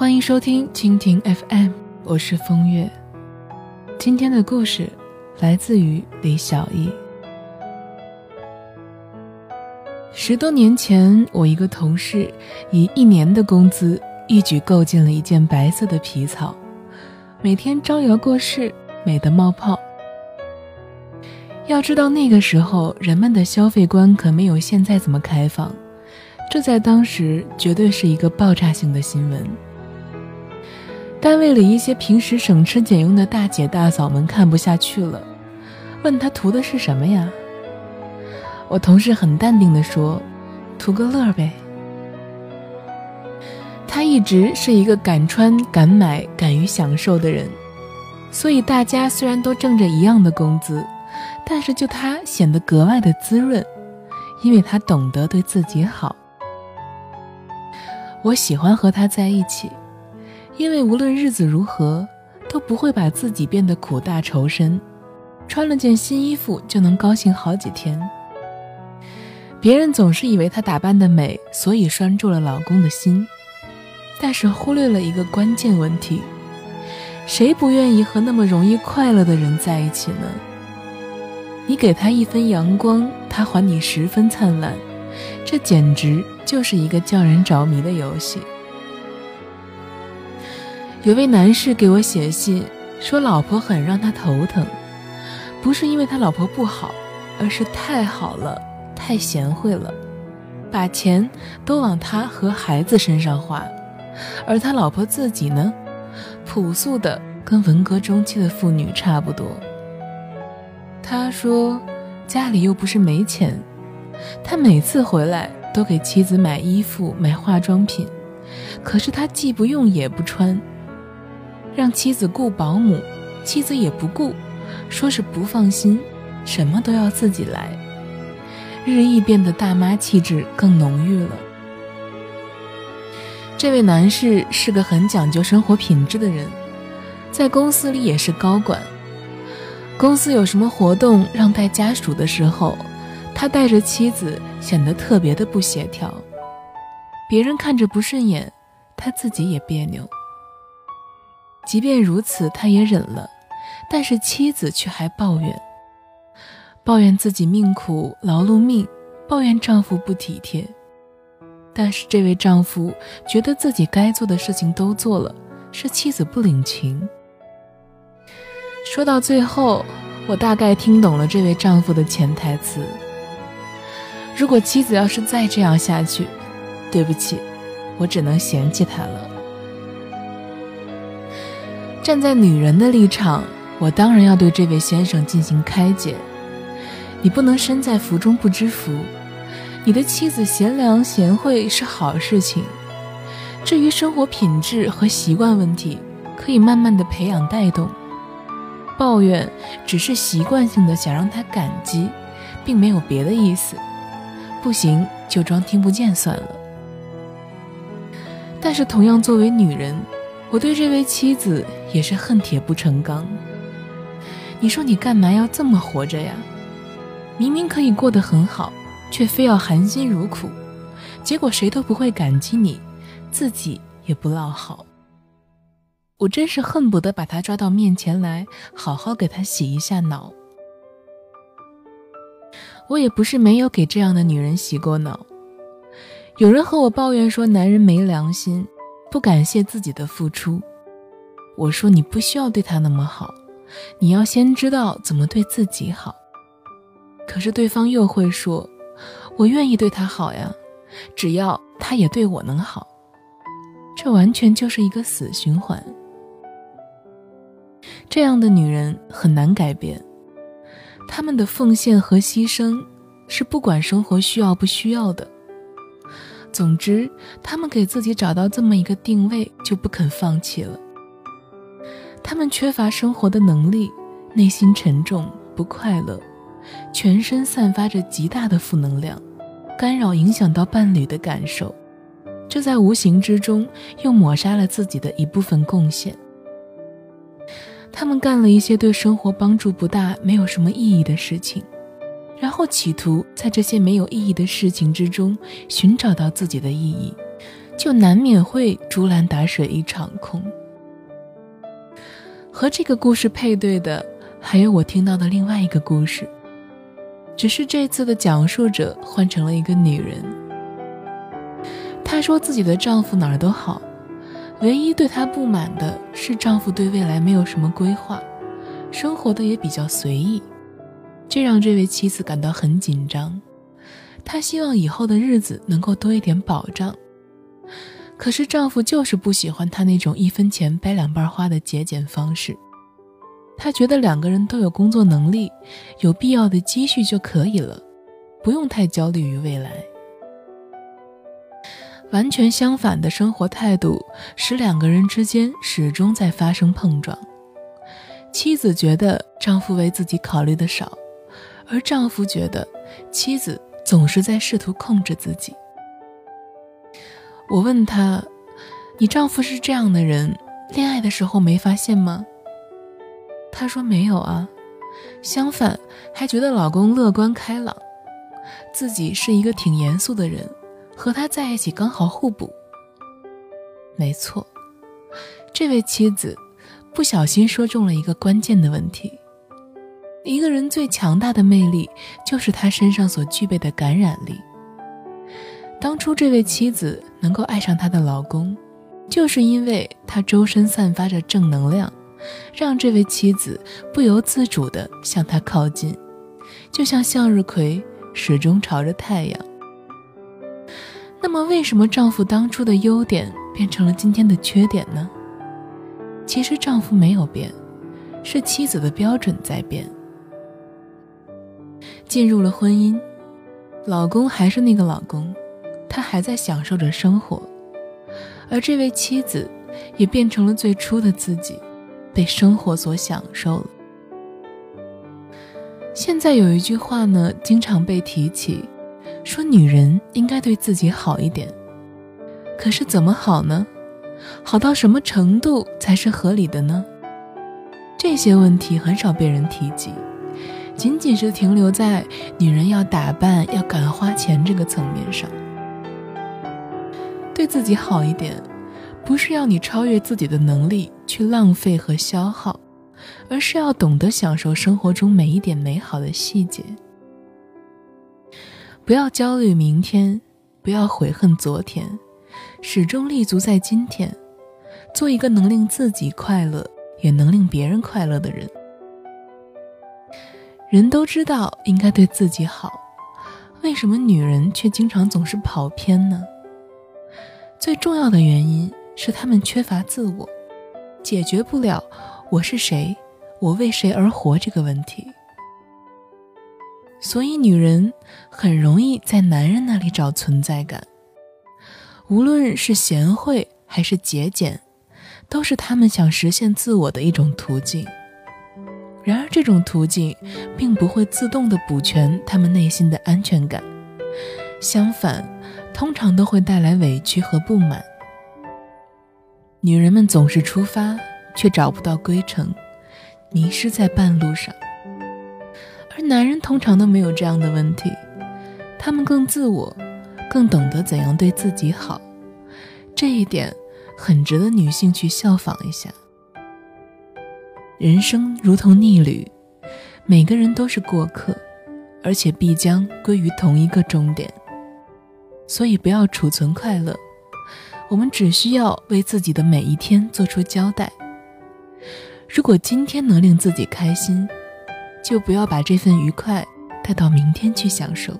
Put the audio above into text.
欢迎收听蜻蜓 FM，我是风月。今天的故事来自于李小艺。十多年前，我一个同事以一年的工资一举购进了一件白色的皮草，每天招摇过市，美得冒泡。要知道那个时候人们的消费观可没有现在这么开放，这在当时绝对是一个爆炸性的新闻。单位里一些平时省吃俭用的大姐大嫂们看不下去了，问他图的是什么呀？我同事很淡定地说：“图个乐呗。”他一直是一个敢穿、敢买、敢于享受的人，所以大家虽然都挣着一样的工资。但是，就他显得格外的滋润，因为他懂得对自己好。我喜欢和他在一起，因为无论日子如何，都不会把自己变得苦大仇深，穿了件新衣服就能高兴好几天。别人总是以为她打扮的美，所以拴住了老公的心，但是忽略了一个关键问题：谁不愿意和那么容易快乐的人在一起呢？你给他一分阳光，他还你十分灿烂，这简直就是一个叫人着迷的游戏。有位男士给我写信说，老婆很让他头疼，不是因为他老婆不好，而是太好了，太贤惠了，把钱都往他和孩子身上花，而他老婆自己呢，朴素的跟文革中期的妇女差不多。他说：“家里又不是没钱，他每次回来都给妻子买衣服、买化妆品，可是他既不用也不穿。让妻子雇保姆，妻子也不雇，说是不放心，什么都要自己来，日益变得大妈气质更浓郁了。”这位男士是个很讲究生活品质的人，在公司里也是高管。公司有什么活动让带家属的时候，他带着妻子显得特别的不协调，别人看着不顺眼，他自己也别扭。即便如此，他也忍了，但是妻子却还抱怨，抱怨自己命苦劳碌命，抱怨丈夫不体贴。但是这位丈夫觉得自己该做的事情都做了，是妻子不领情。说到最后，我大概听懂了这位丈夫的潜台词：如果妻子要是再这样下去，对不起，我只能嫌弃她了。站在女人的立场，我当然要对这位先生进行开解。你不能身在福中不知福，你的妻子贤良贤惠是好事情，至于生活品质和习惯问题，可以慢慢的培养带动。抱怨只是习惯性的想让他感激，并没有别的意思。不行就装听不见算了。但是同样作为女人，我对这位妻子也是恨铁不成钢。你说你干嘛要这么活着呀？明明可以过得很好，却非要含辛茹苦，结果谁都不会感激你，自己也不落好。我真是恨不得把他抓到面前来，好好给他洗一下脑。我也不是没有给这样的女人洗过脑。有人和我抱怨说男人没良心，不感谢自己的付出。我说你不需要对他那么好，你要先知道怎么对自己好。可是对方又会说，我愿意对他好呀，只要他也对我能好。这完全就是一个死循环。这样的女人很难改变，她们的奉献和牺牲是不管生活需要不需要的。总之，他们给自己找到这么一个定位，就不肯放弃了。他们缺乏生活的能力，内心沉重不快乐，全身散发着极大的负能量，干扰影响到伴侣的感受，这在无形之中又抹杀了自己的一部分贡献。他们干了一些对生活帮助不大、没有什么意义的事情，然后企图在这些没有意义的事情之中寻找到自己的意义，就难免会竹篮打水一场空。和这个故事配对的，还有我听到的另外一个故事，只是这次的讲述者换成了一个女人。她说自己的丈夫哪儿都好，唯一对她不满的是丈夫对未来没有什么规划，生活的也比较随意，这让这位妻子感到很紧张。她希望以后的日子能够多一点保障。可是丈夫就是不喜欢她那种一分钱掰两半花的节俭方式，他觉得两个人都有工作能力，有必要的积蓄就可以了，不用太焦虑于未来。完全相反的生活态度使两个人之间始终在发生碰撞。妻子觉得丈夫为自己考虑的少，而丈夫觉得妻子总是在试图控制自己。我问他：“你丈夫是这样的人，恋爱的时候没发现吗？”他说：“没有啊，相反，还觉得老公乐观开朗，自己是一个挺严肃的人，和他在一起刚好互补。”没错，这位妻子不小心说中了一个关键的问题：一个人最强大的魅力，就是他身上所具备的感染力。当初这位妻子能够爱上她的老公，就是因为他周身散发着正能量，让这位妻子不由自主地向他靠近，就像向日葵始终朝着太阳。那么，为什么丈夫当初的优点变成了今天的缺点呢？其实，丈夫没有变，是妻子的标准在变。进入了婚姻，老公还是那个老公。他还在享受着生活，而这位妻子也变成了最初的自己，被生活所享受了。现在有一句话呢，经常被提起，说女人应该对自己好一点。可是怎么好呢？好到什么程度才是合理的呢？这些问题很少被人提及，仅仅是停留在女人要打扮、要敢花钱这个层面上。对自己好一点，不是要你超越自己的能力去浪费和消耗，而是要懂得享受生活中每一点美好的细节。不要焦虑明天，不要悔恨昨天，始终立足在今天，做一个能令自己快乐也能令别人快乐的人。人都知道应该对自己好，为什么女人却经常总是跑偏呢？最重要的原因是她们缺乏自我，解决不了“我是谁，我为谁而活”这个问题。所以，女人很容易在男人那里找存在感，无论是贤惠还是节俭，都是她们想实现自我的一种途径。然而，这种途径并不会自动的补全他们内心的安全感，相反。通常都会带来委屈和不满。女人们总是出发，却找不到归程，迷失在半路上；而男人通常都没有这样的问题，他们更自我，更懂得怎样对自己好。这一点很值得女性去效仿一下。人生如同逆旅，每个人都是过客，而且必将归于同一个终点。所以不要储存快乐，我们只需要为自己的每一天做出交代。如果今天能令自己开心，就不要把这份愉快带到明天去享受。